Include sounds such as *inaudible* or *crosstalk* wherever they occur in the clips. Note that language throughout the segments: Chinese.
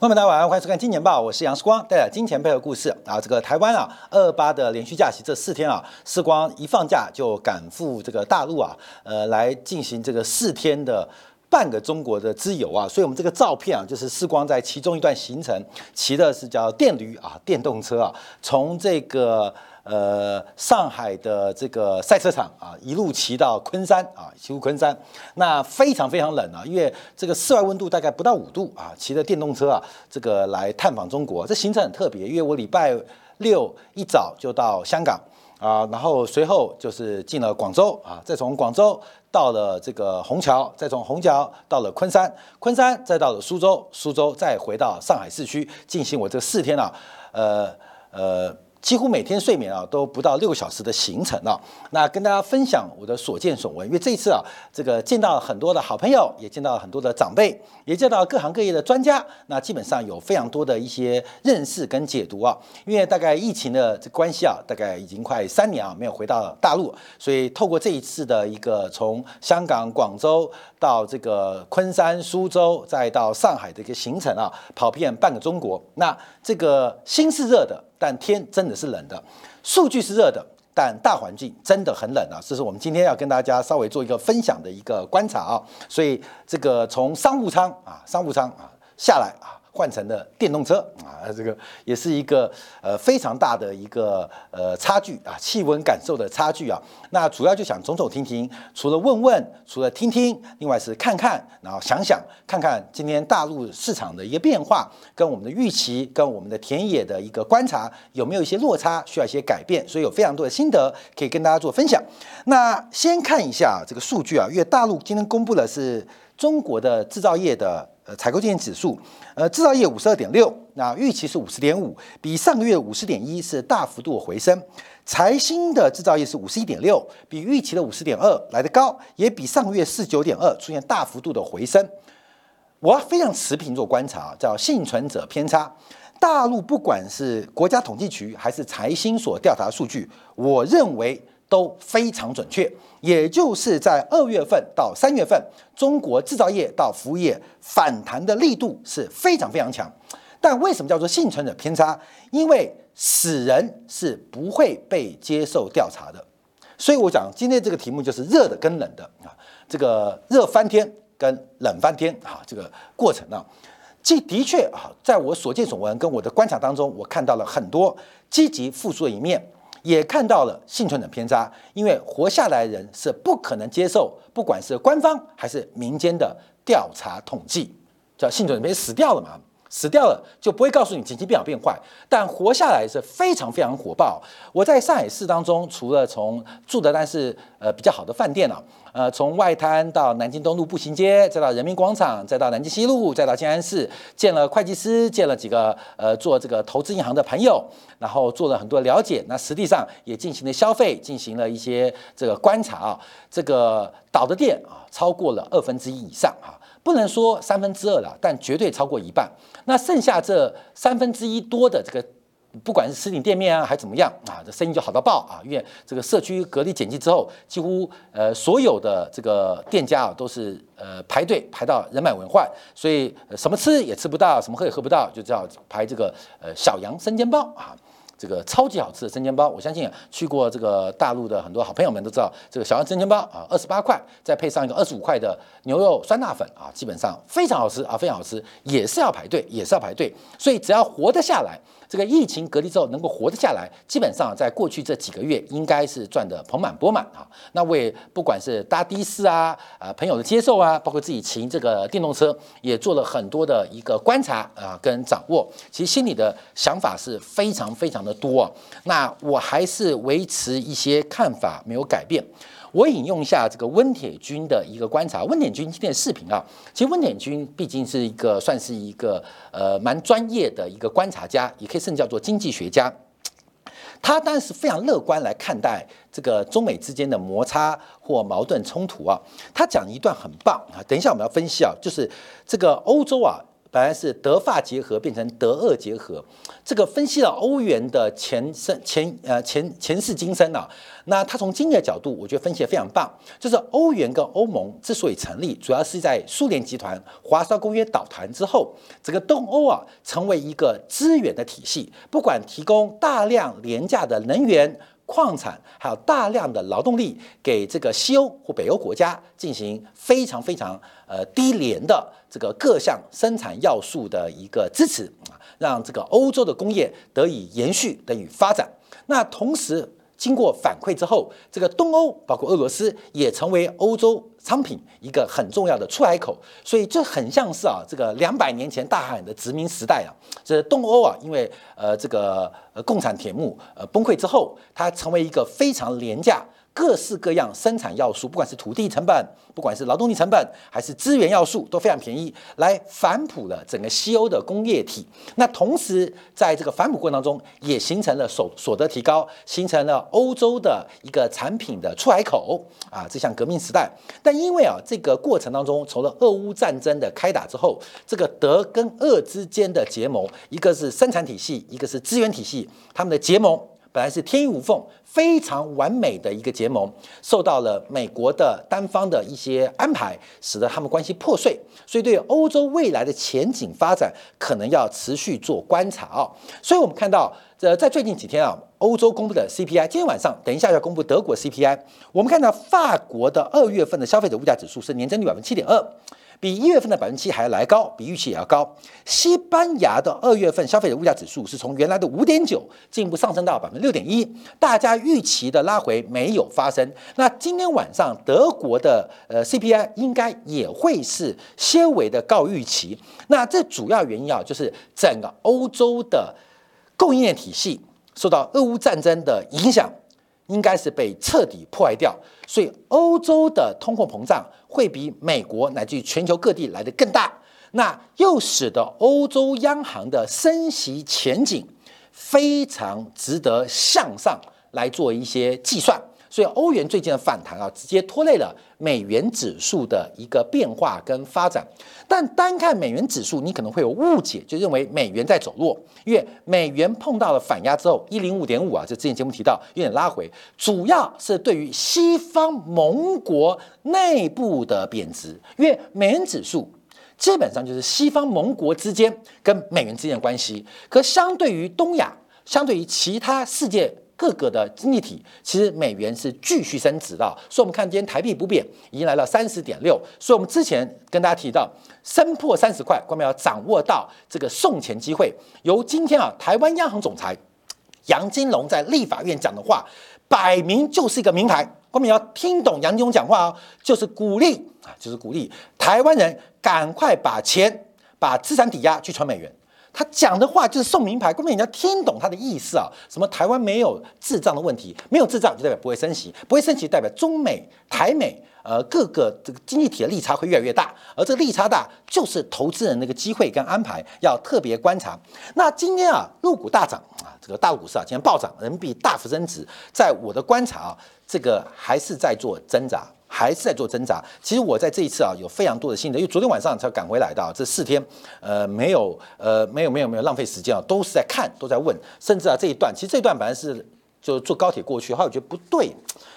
朋友们，大家晚上，欢迎收看《金钱报》，我是杨世光，带来金钱配合故事啊。这个台湾啊，二八的连续假期这四天啊，世光一放假就赶赴这个大陆啊，呃，来进行这个四天的半个中国的之游啊。所以，我们这个照片啊，就是世光在其中一段行程，骑的是叫电驴啊，电动车啊，从这个。呃，上海的这个赛车场啊，一路骑到昆山啊，骑入昆山，那非常非常冷啊，因为这个室外温度大概不到五度啊，骑着电动车啊，这个来探访中国，这行程很特别，因为我礼拜六一早就到香港啊，然后随后就是进了广州啊，再从广州到了这个虹桥，再从虹桥到了昆山，昆山再到了苏州，苏州再回到上海市区进行我这四天啊，呃呃。*laughs* 几乎每天睡眠啊都不到六个小时的行程啊，那跟大家分享我的所见所闻，因为这一次啊，这个见到很多的好朋友，也见到很多的长辈，也见到各行各业的专家，那基本上有非常多的一些认识跟解读啊。因为大概疫情的这关系啊，大概已经快三年啊没有回到大陆，所以透过这一次的一个从香港、广州到这个昆山、苏州，再到上海的一个行程啊，跑遍半个中国，那这个心是热的。但天真的是冷的，数据是热的，但大环境真的很冷啊！这是我们今天要跟大家稍微做一个分享的一个观察啊。所以这个从商务舱啊，商务舱啊下来啊。换成了电动车啊，这个也是一个呃非常大的一个呃差距啊，气温感受的差距啊。那主要就想走走停停，除了问问，除了听听，另外是看看，然后想想看看今天大陆市场的一个变化，跟我们的预期，跟我们的田野的一个观察有没有一些落差，需要一些改变。所以有非常多的心得可以跟大家做分享。那先看一下这个数据啊，因为大陆今天公布的是中国的制造业的。呃，采购经理指数，呃，制造业五十二点六，那预期是五十点五，比上个月五十点一是大幅度回升。财新的制造业是五十一点六，比预期的五十点二来得高，也比上个月四九点二出现大幅度的回升。我非常持平做观察，叫幸存者偏差。大陆不管是国家统计局还是财新所调查数据，我认为。都非常准确，也就是在二月份到三月份，中国制造业到服务业反弹的力度是非常非常强。但为什么叫做幸存者偏差？因为死人是不会被接受调查的。所以我讲今天这个题目就是热的跟冷的啊，这个热翻天跟冷翻天啊，这个过程啊，这的确啊，在我所见所闻跟我的观察当中，我看到了很多积极复苏的一面。也看到了幸存者偏差，因为活下来的人是不可能接受，不管是官方还是民间的调查统计，叫幸存者偏死掉了嘛。死掉了就不会告诉你经济变好变坏，但活下来是非常非常火爆。我在上海市当中，除了从住的但是呃比较好的饭店啊，呃从外滩到南京东路步行街，再到人民广场，再到南京西路，再到静安寺，见了会计师，见了几个呃做这个投资银行的朋友，然后做了很多了解。那实际上也进行了消费，进行了一些这个观察啊。这个倒的店啊，超过了二分之一以上啊。不能说三分之二了，但绝对超过一半。那剩下这三分之一多的这个，不管是实体店面啊，还怎么样啊，这生意就好到爆啊！因为这个社区隔离检疫之后，几乎呃所有的这个店家啊都是呃排队排到人满为患，所以什么吃也吃不到，什么喝也喝不到，就叫排这个呃小杨生煎包啊。这个超级好吃的生煎包，我相信去过这个大陆的很多好朋友们都知道，这个小杨生煎包啊，二十八块，再配上一个二十五块的牛肉酸辣粉啊，基本上非常好吃啊，非常好吃，也是要排队，也是要排队，所以只要活得下来。这个疫情隔离之后能够活得下来，基本上在过去这几个月应该是赚得盆满钵满啊。那为不管是搭的士啊、啊朋友的接受啊，包括自己骑这个电动车，也做了很多的一个观察啊跟掌握。其实心里的想法是非常非常的的多。那我还是维持一些看法没有改变。我引用一下这个温铁军的一个观察。温铁军今天的视频啊，其实温铁军毕竟是一个算是一个呃蛮专业的一个观察家，也可以甚至叫做经济学家。他当然是非常乐观来看待这个中美之间的摩擦或矛盾冲突啊。他讲一段很棒啊，等一下我们要分析啊，就是这个欧洲啊本来是德法结合变成德俄结合，这个分析了欧元的前生前呃前前世今生啊。那他从经济的角度，我觉得分析的非常棒。就是欧元跟欧盟之所以成立，主要是在苏联集团华沙公约倒台之后，整个东欧啊成为一个资源的体系，不管提供大量廉价的能源。矿产还有大量的劳动力给这个西欧或北欧国家进行非常非常呃低廉的这个各项生产要素的一个支持啊，让这个欧洲的工业得以延续得以发展。那同时。经过反馈之后，这个东欧包括俄罗斯也成为欧洲商品一个很重要的出海口，所以这很像是啊，这个两百年前大海的殖民时代啊，这东欧啊，因为呃这个呃共产铁幕呃崩溃之后，它成为一个非常廉价。各式各样生产要素，不管是土地成本，不管是劳动力成本，还是资源要素，都非常便宜，来反哺了整个西欧的工业体。那同时，在这个反哺过程当中，也形成了所所得提高，形成了欧洲的一个产品的出海口啊，这项革命时代。但因为啊，这个过程当中，除了俄乌战争的开打之后，这个德跟俄之间的结盟，一个是生产体系，一个是资源体系，他们的结盟。本来是天衣无缝、非常完美的一个结盟，受到了美国的单方的一些安排，使得他们关系破碎。所以，对欧洲未来的前景发展，可能要持续做观察啊。所以我们看到，呃，在最近几天啊，欧洲公布的 CPI，今天晚上等一下要公布德国 CPI。我们看到法国的二月份的消费者物价指数是年增率百分之七点二。比一月份的百分之七还要来高，比预期也要高。西班牙的二月份消费者物价指数是从原来的五点九进一步上升到百分之六点一，大家预期的拉回没有发生。那今天晚上德国的呃 CPI 应该也会是些微的高预期。那这主要原因啊，就是整个欧洲的供应链体系受到俄乌战争的影响。应该是被彻底破坏掉，所以欧洲的通货膨胀会比美国乃至于全球各地来的更大，那又使得欧洲央行的升息前景非常值得向上来做一些计算。所以欧元最近的反弹啊，直接拖累了美元指数的一个变化跟发展。但单看美元指数，你可能会有误解，就认为美元在走弱，因为美元碰到了反压之后，一零五点五啊，就之前节目提到有点拉回，主要是对于西方盟国内部的贬值，因为美元指数基本上就是西方盟国之间跟美元之间的关系，可相对于东亚，相对于其他世界。各个的经济体其实美元是继续升值的，所以我们看今天台币不变，已经来到三十点六。所以我们之前跟大家提到，升破三十块，关键要掌握到这个送钱机会。由今天啊，台湾央行总裁杨金龙在立法院讲的话，摆明就是一个名牌。关键要听懂杨金龙讲话哦，就是鼓励啊，就是鼓励台湾人赶快把钱、把资产抵押去存美元。他讲的话就是送名牌，根本你要听懂他的意思啊！什么台湾没有滞胀的问题，没有滞胀就代表不会升息，不会升息代表中美、台美呃各个这个经济体的利差会越来越大，而这个利差大就是投资人那个机会跟安排要特别观察。那今天啊，入股大涨啊，这个大股市啊今天暴涨，人民币大幅增值，在我的观察啊，这个还是在做挣扎。还是在做挣扎。其实我在这一次啊，有非常多的心得，因为昨天晚上才赶回来的，这四天，呃，没有，呃，没有，没有，没有浪费时间啊，都是在看，都在问，甚至啊，这一段，其实这一段本来是就坐高铁过去，后来我觉得不对，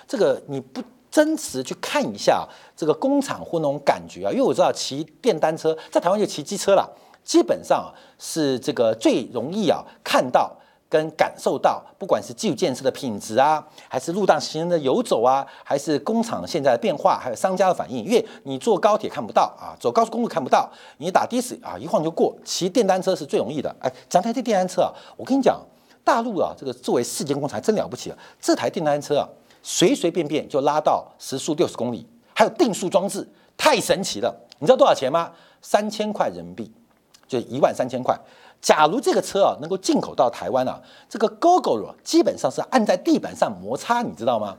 这个你不真实去看一下这个工厂或那种感觉啊，因为我知道骑电单车在台湾就骑机车了，基本上是这个最容易啊看到。跟感受到，不管是基础建设的品质啊，还是路上行人的游走啊，还是工厂现在的变化，还有商家的反应，因为你坐高铁看不到啊，走高速公路看不到，你打的士啊，一晃就过。骑电单车是最容易的。哎，讲台这电单车啊，我跟你讲，大陆啊，这个作为世界工厂还真了不起了。这台电单车啊，随随便便就拉到时速六十公里，还有定速装置，太神奇了。你知道多少钱吗？三千块人民币，就一万三千块。假如这个车啊能够进口到台湾啊，这个 GoGo 基本上是按在地板上摩擦，你知道吗？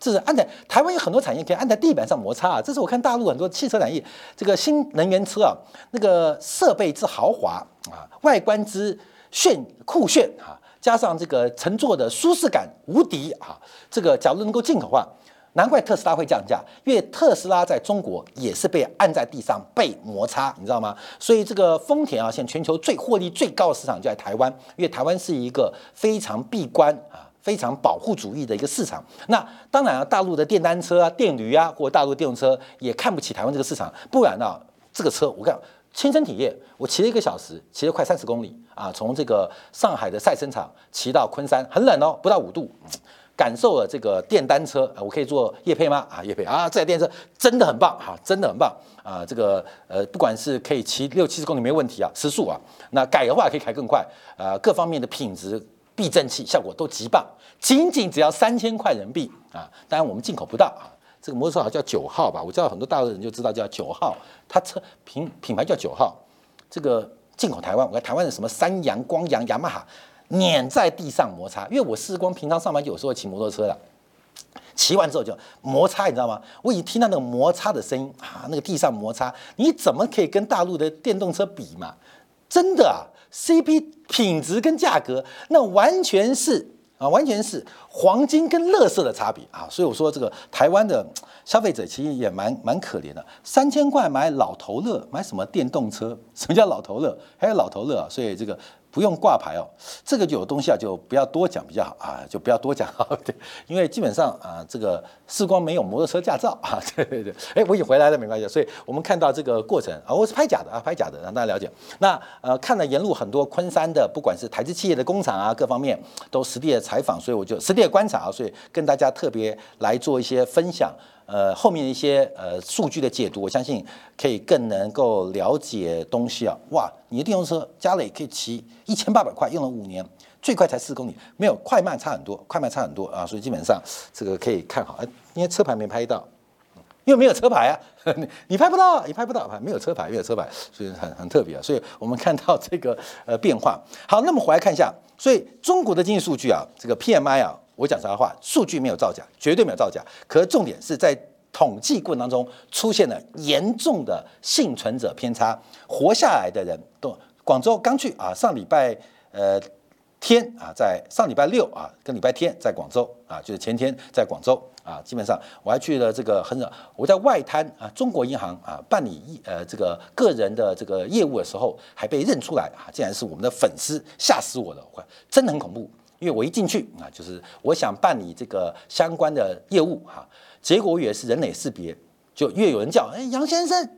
这是按在台湾有很多产业可以按在地板上摩擦啊。这是我看大陆很多汽车产业，这个新能源车啊，那个设备之豪华啊，外观之炫酷炫啊，加上这个乘坐的舒适感无敌啊，这个假如能够进口化，难怪特斯拉会降价，因为特斯拉在中国也是被按在地上被摩擦，你知道吗？所以这个丰田啊，现在全球最获利最高的市场就在台湾，因为台湾是一个非常闭关啊、非常保护主义的一个市场。那当然啊，大陆的电单车啊、电驴啊，或大陆电动车也看不起台湾这个市场，不然呢，这个车我看亲身体验，我骑了一个小时，骑了快三十公里啊，从这个上海的赛车场骑到昆山，很冷哦，不到五度。感受了这个电单车，我可以做叶配吗？啊，叶配啊，这台电车真的很棒哈，真的很棒啊！这个呃，不管是可以骑六七十公里没问题啊，时速啊，那改的话可以开更快啊，各方面的品质、避震器效果都极棒，仅仅只要三千块人民币啊！当然我们进口不到啊，这个摩托车好像叫九号吧，我知道很多大陆人就知道叫九号，它车品品牌叫九号，这个进口台湾，我看台湾的什么三洋、光阳、雅马哈。碾在地上摩擦，因为我试光平常上班有时候骑摩托车的，骑完之后就摩擦，你知道吗？我已经听到那个摩擦的声音啊，那个地上摩擦，你怎么可以跟大陆的电动车比嘛？真的啊，CP 品质跟价格那完全是啊，完全是黄金跟乐色的差别啊！所以我说这个台湾的消费者其实也蛮蛮可怜的，三千块买老头乐，买什么电动车？什么叫老头乐？还有老头乐啊！所以这个。不用挂牌哦，这个就有东西啊，就不要多讲比较好啊，就不要多讲啊，对，*laughs* 因为基本上啊，这个世光没有摩托车驾照 *laughs* 啊，对对对，哎，我已经回来了，没关系，所以我们看到这个过程啊，我是拍假的啊，拍假的，让大家了解。那呃，看了沿路很多昆山的，不管是台资企业的工厂啊，各方面都实地的采访，所以我就实地的观察啊，所以跟大家特别来做一些分享。呃，后面的一些呃数据的解读，我相信可以更能够了解东西啊。哇，你的电动车加了也可以骑一千八百块，用了五年，最快才四公里，没有快慢差很多，快慢差很多啊。所以基本上这个可以看好。因为车牌没拍到，因为没有车牌啊，*laughs* 你拍不到，你拍不到，没有车牌，没有车牌，所以很很特别啊。所以我们看到这个呃变化。好，那么回来看一下，所以中国的经济数据啊，这个 PMI 啊。我讲实话，数据没有造假，绝对没有造假。可是重点是在统计过程当中出现了严重的幸存者偏差，活下来的人都广州刚去啊，上礼拜呃天啊，在上礼拜六啊跟礼拜天在广州啊，就是前天在广州啊，基本上我还去了这个很我在外滩啊中国银行啊办理一呃这个个人的这个业务的时候，还被认出来啊，竟然是我们的粉丝，吓死我了，真的很恐怖。因为我一进去啊，就是我想办理这个相关的业务哈，结果我以为是人脸识别，就越有人叫哎杨先生，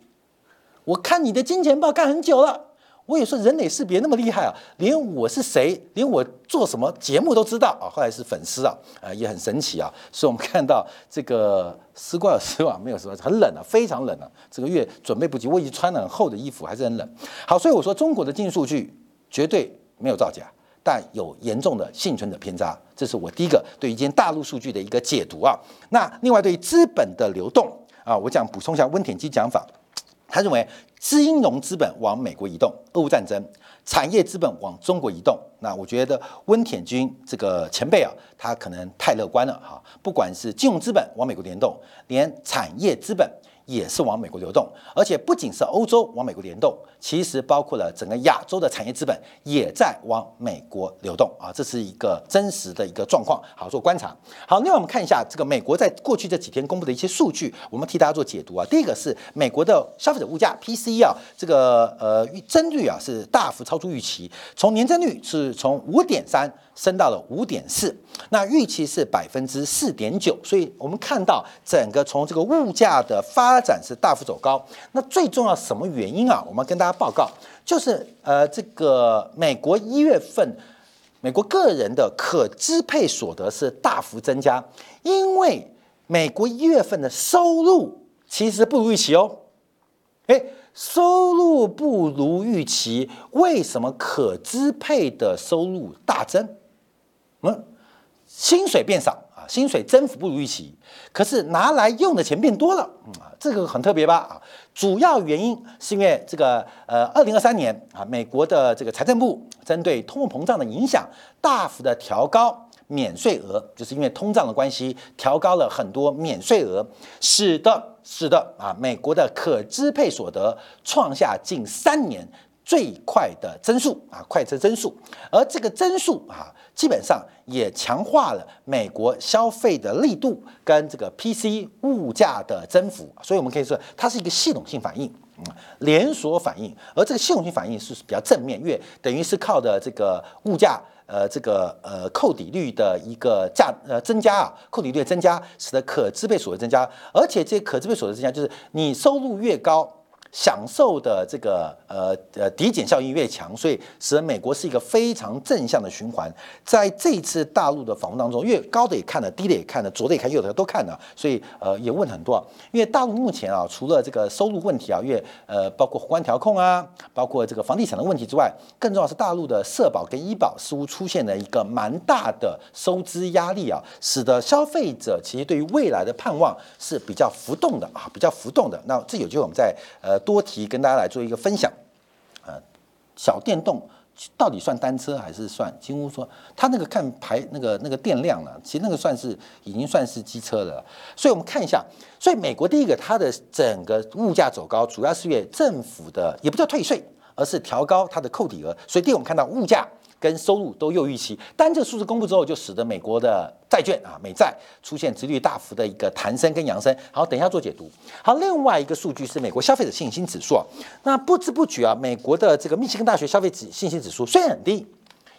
我看你的金钱豹看很久了，我也说人脸识别那么厉害啊，连我是谁，连我做什么节目都知道啊，后来是粉丝啊，啊也很神奇啊，所以我们看到这个丝瓜有丝袜，没有丝袜，很冷啊，非常冷啊，这个月准备不及，我已经穿了很厚的衣服，还是很冷。好，所以我说中国的经济数据绝对没有造假。但有严重的幸存者偏差，这是我第一个对于今天大陆数据的一个解读啊。那另外对于资本的流动啊，我想补充一下温田基讲法，他认为金融资本往美国移动，俄乌战争；产业资本往中国移动。那我觉得温田军这个前辈啊，他可能太乐观了哈。不管是金融资本往美国联动，连产业资本。也是往美国流动，而且不仅是欧洲往美国联动，其实包括了整个亚洲的产业资本也在往美国流动啊，这是一个真实的一个状况，好做观察。好，另外我们看一下这个美国在过去这几天公布的一些数据，我们替大家做解读啊。第一个是美国的消费者物价 PCE 啊，这个呃增率啊是大幅超出预期，从年增率是从五点三。升到了五点四，那预期是百分之四点九，所以我们看到整个从这个物价的发展是大幅走高。那最重要什么原因啊？我们跟大家报告，就是呃，这个美国一月份，美国个人的可支配所得是大幅增加，因为美国一月份的收入其实不如预期哦。诶，收入不如预期，为什么可支配的收入大增？嗯，薪水变少啊，薪水增幅不如预期，可是拿来用的钱变多了，啊，这个很特别吧啊，主要原因是因为这个呃，二零二三年啊，美国的这个财政部针对通货膨胀的影响，大幅的调高免税额，就是因为通胀的关系，调高了很多免税额，使得使得啊，美国的可支配所得创下近三年。最快的增速啊，快车增速，而这个增速啊，基本上也强化了美国消费的力度跟这个 PC 物价的增幅，所以我们可以说它是一个系统性反应，嗯，连锁反应，而这个系统性反应是比较正面，因为等于是靠的这个物价，呃，这个呃扣抵率的一个价呃增加啊，扣抵率的增加，使得可支配所得增加，而且这可支配所得增加，就是你收入越高。享受的这个呃呃抵减效应越强，所以使得美国是一个非常正向的循环。在这一次大陆的访问当中，越高的也看了，低的也看了，左的也看，右的都看了，所以呃也问很多。因为大陆目前啊，除了这个收入问题啊，越呃包括宏观调控啊，包括这个房地产的问题之外，更重要是大陆的社保跟医保似乎出现了一个蛮大的收支压力啊，使得消费者其实对于未来的盼望是比较浮动的啊，比较浮动的。那这有机会我们在呃。多提跟大家来做一个分享，啊，小电动到底算单车还是算？几乎说它那个看排那个那个电量呢，其实那个算是已经算是机车的了。所以我们看一下，所以美国第一个它的整个物价走高，主要是因为政府的也不叫退税，而是调高它的扣抵额。所以第一我们看到物价。跟收入都又预期，但这个数字公布之后，就使得美国的债券啊美债出现殖率大幅的一个弹升跟扬升。好，等一下做解读。好，另外一个数据是美国消费者信心指数，那不知不觉啊，美国的这个密歇根大学消费指信心指数虽然很低，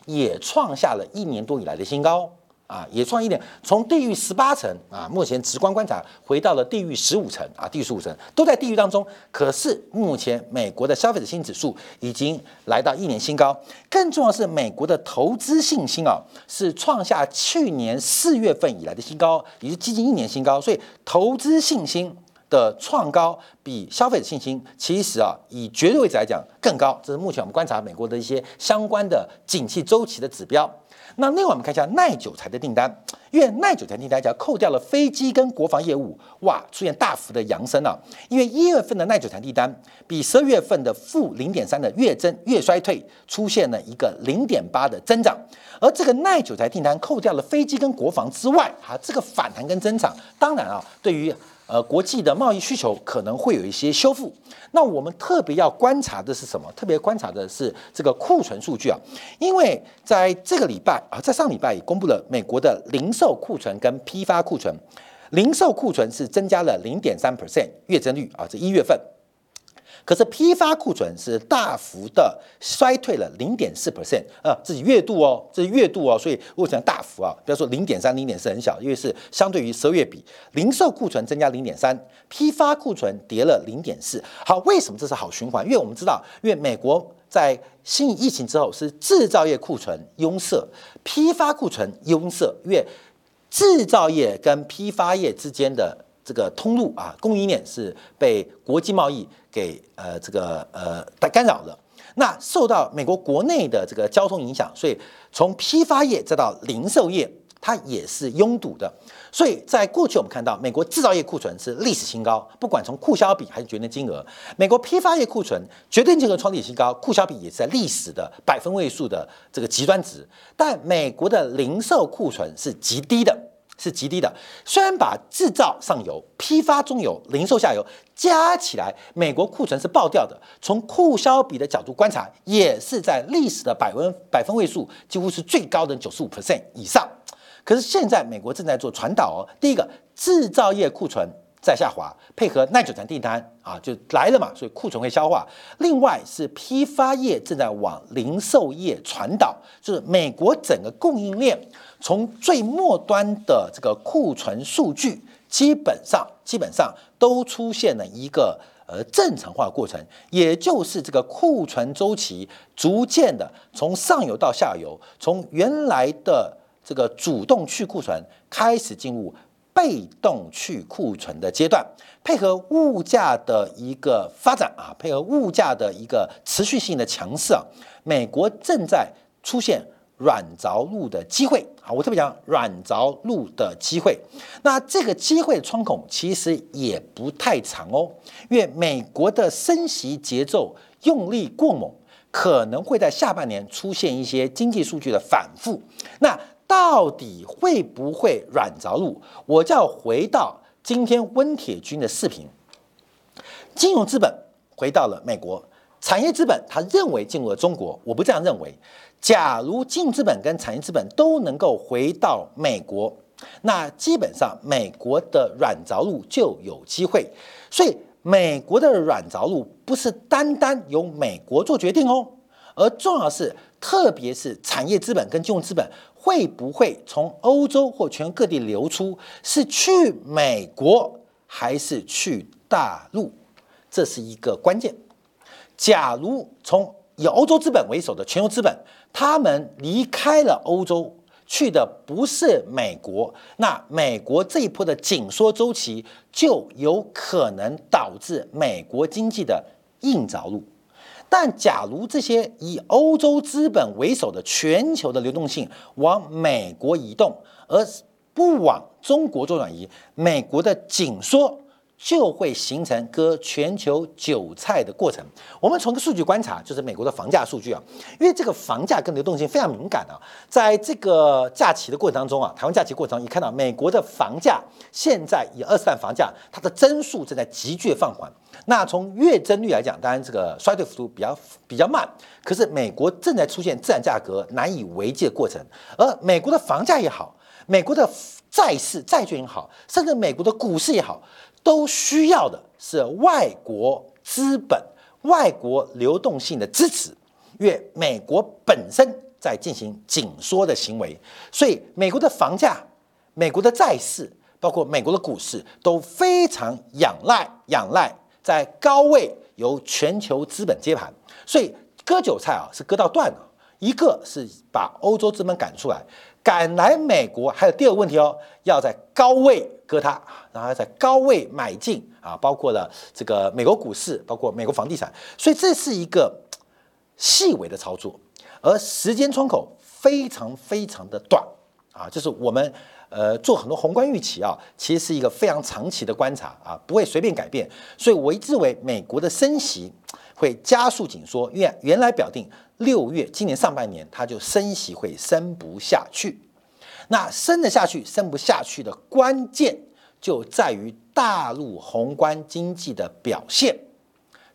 也创下了一年多以来的新高。啊，也创一点，从地狱十八层啊，目前直观观察回到了地狱十五层啊，地狱十五层都在地狱当中。可是目前美国的消费者信心指数已经来到一年新高，更重要是美国的投资信心啊，是创下去年四月份以来的新高，也是接近一年新高。所以投资信心的创高比消费者信心其实啊，以绝对位置来讲更高。这是目前我们观察美国的一些相关的景气周期的指标。那另外我们看一下耐久材的订单，因为耐久材订单只要扣掉了飞机跟国防业务，哇，出现大幅的扬升啊。因为一月份的耐久材订单比十二月份的负零点三的月增月衰退，出现了一个零点八的增长。而这个耐久材订单扣掉了飞机跟国防之外，哈，这个反弹跟增长，当然啊，对于呃，国际的贸易需求可能会有一些修复。那我们特别要观察的是什么？特别观察的是这个库存数据啊，因为在这个礼拜啊，在上礼拜也公布了美国的零售库存跟批发库存，零售库存是增加了零点三 percent 月增率啊，这一月份。可是批发库存是大幅的衰退了零点四 percent 啊，这是月度哦，这是月度哦，所以为什么大幅啊？不要说零点三、零点四很小，因为是相对于十二月比，零售库存增加零点三，批发库存跌了零点四。好，为什么这是好循环？因为我们知道，因为美国在新疫情之后是制造业库存拥塞，批发库存拥塞，因为制造业跟批发业之间的。这个通路啊，供应链是被国际贸易给呃这个呃干扰了。那受到美国国内的这个交通影响，所以从批发业再到零售业，它也是拥堵的。所以在过去我们看到，美国制造业库存是历史新高，不管从库销比还是绝对金额，美国批发业库存绝对金额创历史新高，库销比也是在历史的百分位数的这个极端值。但美国的零售库存是极低的。是极低的，虽然把制造上游、批发中游、零售下游加起来，美国库存是爆掉的。从库销比的角度观察，也是在历史的百分百分位数，几乎是最高的九十五 percent 以上。可是现在美国正在做传导哦，第一个制造业库存在下滑，配合耐久材订单啊就来了嘛，所以库存会消化。另外是批发业正在往零售业传导，就是美国整个供应链。从最末端的这个库存数据，基本上基本上都出现了一个呃正常化过程，也就是这个库存周期逐渐的从上游到下游，从原来的这个主动去库存开始进入被动去库存的阶段，配合物价的一个发展啊，配合物价的一个持续性的强势啊，美国正在出现。软着陆的机会啊，我特别讲软着陆的机会。那这个机会的窗口其实也不太长哦，因为美国的升息节奏用力过猛，可能会在下半年出现一些经济数据的反复。那到底会不会软着陆？我就要回到今天温铁军的视频，金融资本回到了美国。产业资本他认为进入了中国，我不这样认为。假如净资本跟产业资本都能够回到美国，那基本上美国的软着陆就有机会。所以，美国的软着陆不是单单由美国做决定哦，而重要是，特别是产业资本跟金融资本会不会从欧洲或全各地流出，是去美国还是去大陆，这是一个关键。假如从以欧洲资本为首的全球资本，他们离开了欧洲，去的不是美国，那美国这一波的紧缩周期就有可能导致美国经济的硬着陆。但假如这些以欧洲资本为首的全球的流动性往美国移动，而不往中国做转移，美国的紧缩。就会形成割全球韭菜的过程。我们从个数据观察，就是美国的房价数据啊，因为这个房价跟流动性非常敏感啊。在这个假期的过程当中啊，台湾假期过程，你看到美国的房价现在以二十万房价，它的增速正在急剧放缓。那从月增率来讲，当然这个衰退幅度比较比较慢，可是美国正在出现自然价格难以为继的过程。而美国的房价也好，美国的债市债券也好，甚至美国的股市也好。都需要的是外国资本、外国流动性的支持，因为美国本身在进行紧缩的行为，所以美国的房价、美国的债市，包括美国的股市都非常仰赖、仰赖在高位由全球资本接盘，所以割韭菜啊是割到断了，一个是把欧洲资本赶出来。赶来美国还有第二个问题哦，要在高位割它，然后在高位买进啊，包括了这个美国股市，包括美国房地产，所以这是一个细微的操作，而时间窗口非常非常的短啊，就是我们呃做很多宏观预期啊，其实是一个非常长期的观察啊，不会随便改变，所以我一直为美国的升息会加速紧缩，因为原来表定。六月，今年上半年，它就升息会升不下去。那升得下去，升不下去的关键就在于大陆宏观经济的表现。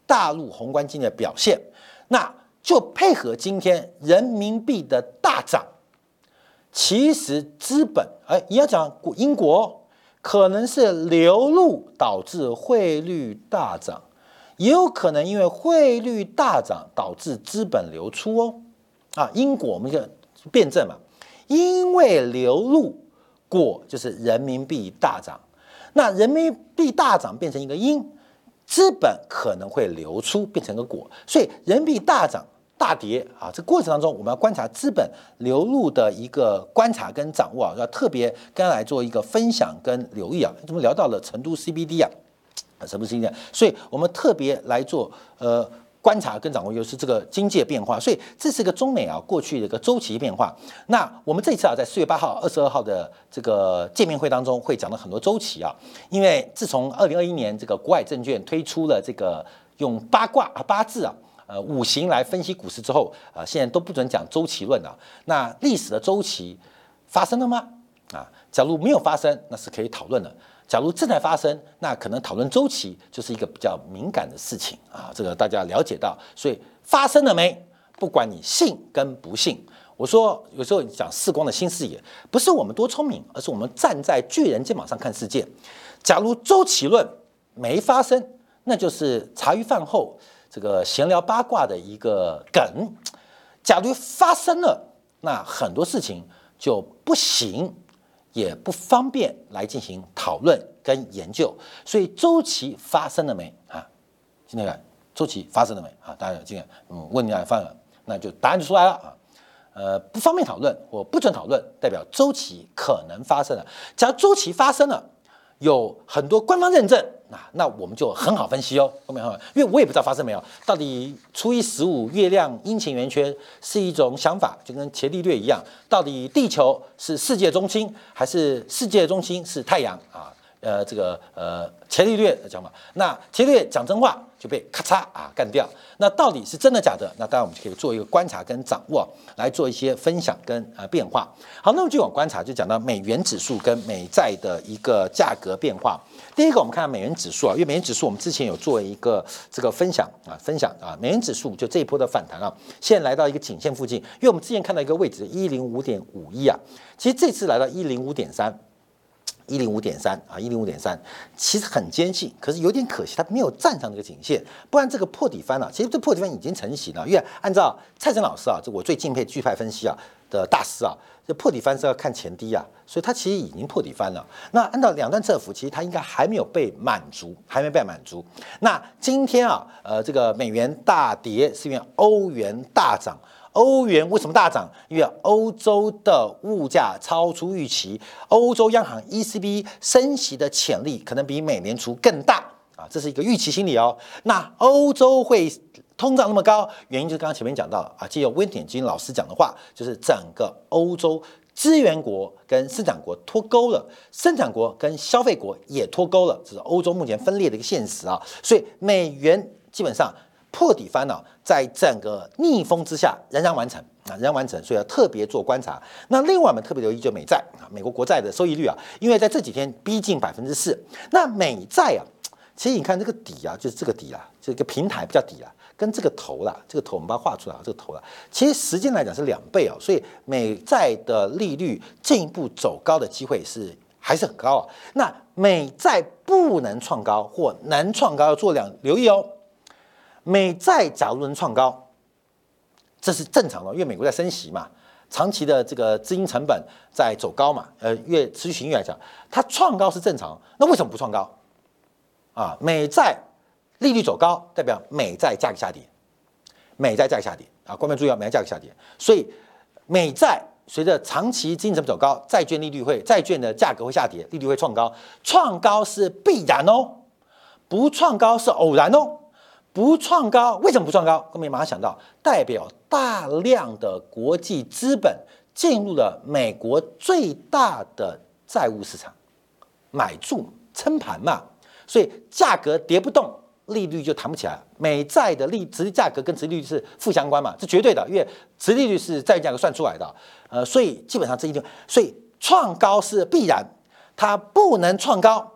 大陆宏观经济的表现，那就配合今天人民币的大涨。其实资本，哎，你要讲英国，可能是流入导致汇率大涨。也有可能因为汇率大涨导致资本流出哦，啊，因果我们就辩证嘛，因为流入果就是人民币大涨，那人民币大涨变成一个因，资本可能会流出变成个果，所以人民币大涨大跌啊，这过程当中我们要观察资本流入的一个观察跟掌握啊，要特别跟来做一个分享跟留意啊，怎么聊到了成都 CBD 啊？什么经济？所以我们特别来做呃观察跟掌握，就是这个经济变化。所以这是一个中美啊过去的一个周期变化。那我们这次啊，在四月八号、二十二号的这个见面会当中，会讲到很多周期啊。因为自从二零二一年这个国海证券推出了这个用八卦啊八字啊呃五行来分析股市之后啊，现在都不准讲周期论啊。那历史的周期发生了吗？啊，假如没有发生，那是可以讨论的。假如正在发生，那可能讨论周期就是一个比较敏感的事情啊，这个大家了解到。所以发生了没？不管你信跟不信，我说有时候讲世光的新视野，不是我们多聪明，而是我们站在巨人肩膀上看世界。假如周期论没发生，那就是茶余饭后这个闲聊八卦的一个梗。假如发生了，那很多事情就不行。也不方便来进行讨论跟研究，所以周期发生了没啊？今天看周期发生了没啊？大家有经验，嗯，问你来犯了，那就答案就出来了啊。呃，不方便讨论或不准讨论，代表周期可能发生了。假如周期发生了。有很多官方认证，那那我们就很好分析哦，后面很好，因为我也不知道发生没有，到底初一十五月亮阴晴圆缺是一种想法，就跟伽利略一样，到底地球是世界中心还是世界中心是太阳啊？呃，这个呃，伽利略的讲法，那伽利略讲真话就被咔嚓啊干掉。那到底是真的假的？那当然我们就可以做一个观察跟掌握，来做一些分享跟呃变化。好，那么就往观察，就讲到美元指数跟美债的一个价格变化。第一个，我们看美元指数啊，因为美元指数我们之前有做一个这个分享啊，分享啊，美元指数就这一波的反弹啊，现在来到一个颈线附近，因为我们之前看到一个位置一零五点五一啊，其实这次来到一零五点三，一零五点三啊，一零五点三，其实很坚信，可是有点可惜，它没有站上这个颈线，不然这个破底翻了，其实这破底翻已经成型了，因为按照蔡晨老师啊，这我最敬佩巨派分析啊的大师啊。这破底翻是要看前低啊，所以它其实已经破底翻了。那按照两段侧幅，其实它应该还没有被满足，还没被满足。那今天啊，呃，这个美元大跌是因为欧元大涨。欧元为什么大涨？因为欧洲的物价超出预期，欧洲央行 ECB 升息的潜力可能比美联储更大啊，这是一个预期心理哦。那欧洲会。通胀那么高，原因就是刚刚前面讲到啊，借用温点金老师讲的话，就是整个欧洲资源国跟生产国脱钩了，生产国跟消费国也脱钩了，这是欧洲目前分裂的一个现实啊。所以美元基本上破底翻了，在整个逆风之下仍然完成啊，仍然完成，所以要特别做观察。那另外我们特别留意就美债啊，美国国债的收益率啊，因为在这几天逼近百分之四，那美债啊，其实你看这个底啊，就是这个底啊，这个平台比较底啊。跟这个头啦，这个头我们把它画出来啊，这个头啦，其实时间来讲是两倍啊，所以美债的利率进一步走高的机会是还是很高啊。那美债不能创高或能创高，要做两留意哦。美债假如能创高，这是正常的，因为美国在升息嘛，长期的这个资金成本在走高嘛，呃，越持续性越来讲，它创高是正常。那为什么不创高啊？美债。利率走高，代表美债价格下跌，美债价格下跌啊！官员注意啊，美债价格下跌，所以美债随着长期资金成本走高，债券利率会，债券的价格会下跌，利率会创高，创高是必然哦，不创高是偶然哦，不创高为什么不创高？各位马上想到，代表大量的国际资本进入了美国最大的债务市场，买住撑盘嘛，所以价格跌不动。利率就弹不起来，美债的利值价格跟值利率是负相关嘛，是绝对的，因为值利率是债价格算出来的，呃，所以基本上这一定，所以创高是必然，它不能创高。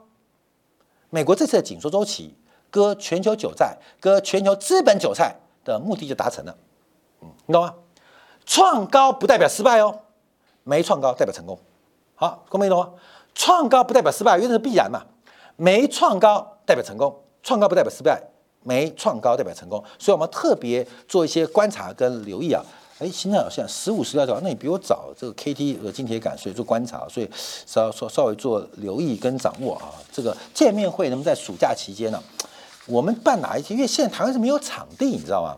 美国这次的紧缩周期，割全球韭菜，割全球资本韭菜的目的就达成了，嗯，你懂吗？创高不代表失败哦，没创高代表成功。好，各位懂吗？创高不代表失败，因为这是必然嘛，没创高代表成功。创高不代表失败，没创高代表成功，所以我们特别做一些观察跟留意啊。哎，现在好像十五十条那你比我早，这个 K T 和金铁杆，所以做观察，所以稍稍稍微做留意跟掌握啊。这个见面会能不能在暑假期间呢？我们办哪一天？因为现在台湾是没有场地，你知道吗？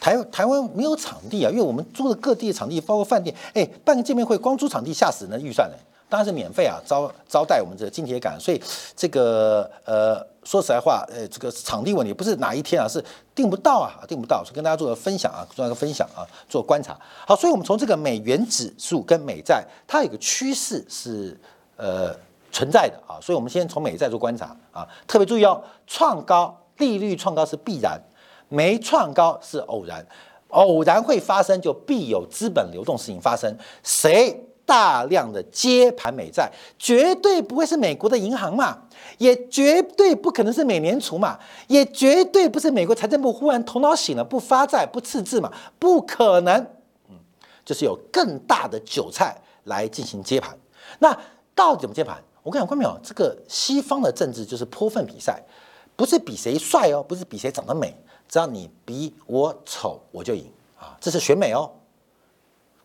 台台湾没有场地啊，因为我们租的各地的场地，包括饭店，哎，办个见面会，光租场地吓死人的预算呢。当然是免费啊，招招待我们这个金铁杆，所以这个呃，说实在话，呃，这个场地问题不是哪一天啊，是订不到啊，订不到，所以跟大家做个分享啊，做一个分享啊，做观察。好，所以我们从这个美元指数跟美债，它有个趋势是呃存在的啊，所以我们先从美债做观察啊，特别注意哦，创高利率创高是必然，没创高是偶然，偶然会发生就必有资本流动事情发生，谁？大量的接盘美债，绝对不会是美国的银行嘛，也绝对不可能是美联储嘛，也绝对不是美国财政部忽然头脑醒了不发债不赤字嘛，不可能。嗯，就是有更大的韭菜来进行接盘。那到底怎么接盘？我跟你讲，关没有？这个西方的政治就是泼粪比赛，不是比谁帅哦，不是比谁长得美，只要你比我丑，我就赢啊！这是选美哦，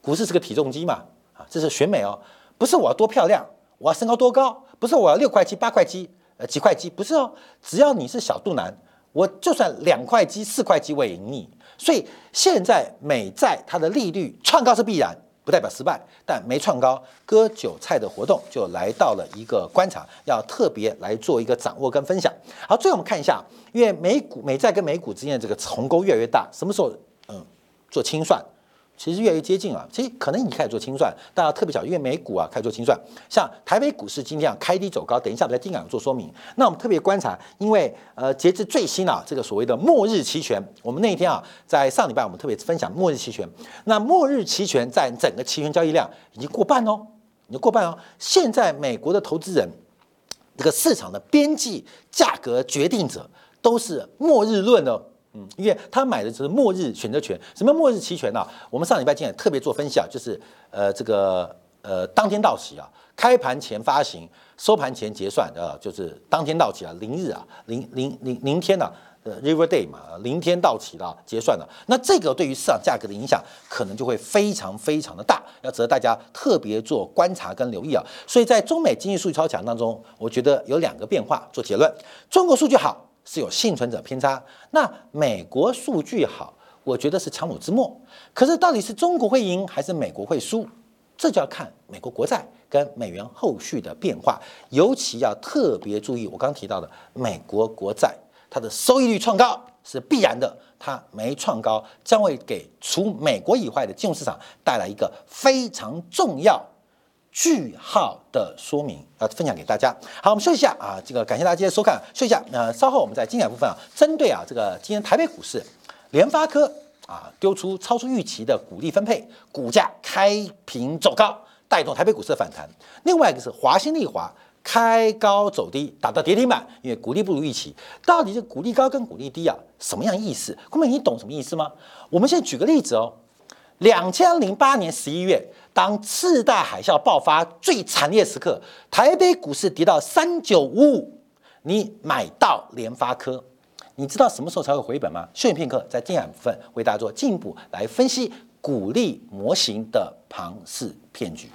股市是个体重机嘛。啊，这是选美哦，不是我要多漂亮，我要身高多高，不是我要六块肌、八块肌、呃几块肌，不是哦，只要你是小肚腩，我就算两块肌、四块肌我也赢你。所以现在美债它的利率创高是必然，不代表失败，但没创高割韭菜的活动就来到了一个观察，要特别来做一个掌握跟分享。好，最后我们看一下，因为美股美债跟美股之间的这个鸿沟越来越大，什么时候嗯做清算？其实越来越接近了。其实可能已经开始做清算，大家特别小，因为美股啊开始做清算。像台北股市今天啊开低走高，等一下我在金港做说明。那我们特别观察，因为呃截至最新啊这个所谓的末日期权，我们那一天啊在上礼拜我们特别分享末日期权。那末日期权在整个期权交易量已经过半哦，已经过半哦。现在美国的投资人这个市场的边际价格决定者都是末日论的。嗯，因为他买的只是末日选择权，什么末日期权呢？我们上礼拜进来特别做分析啊，就是呃这个呃当天到期啊，开盘前发行，收盘前结算啊，就是当天到期啊，零日啊，零零零零天呢，呃 River Day 嘛，零天到期了，结算了。那这个对于市场价格的影响，可能就会非常非常的大，要值得大家特别做观察跟留意啊。所以在中美经济数据超强当中，我觉得有两个变化做结论：中国数据好。是有幸存者偏差，那美国数据好，我觉得是强弩之末。可是到底是中国会赢还是美国会输，这就要看美国国债跟美元后续的变化，尤其要特别注意我刚提到的美国国债，它的收益率创高是必然的，它没创高将会给除美国以外的金融市场带来一个非常重要。句号的说明啊分享给大家。好，我们休息一下啊，这个感谢大家今天收看，休息一下。呃，稍后我们在精彩部分啊，针对啊这个今天台北股市，联发科啊丢出超出预期的股利分配，股价开平走高，带动台北股市的反弹。另外一个是华兴丽华开高走低，打到跌停板，因为股利不如预期。到底是股利高跟股利低啊，什么样意思？各位你懂什么意思吗？我们现在举个例子哦，两千零八年十一月。当次贷海啸爆发最惨烈时刻，台北股市跌到三九五五，你买到联发科，你知道什么时候才会回本吗？休息片刻，在接下来部分为大家做进一步来分析股利模型的庞氏骗局。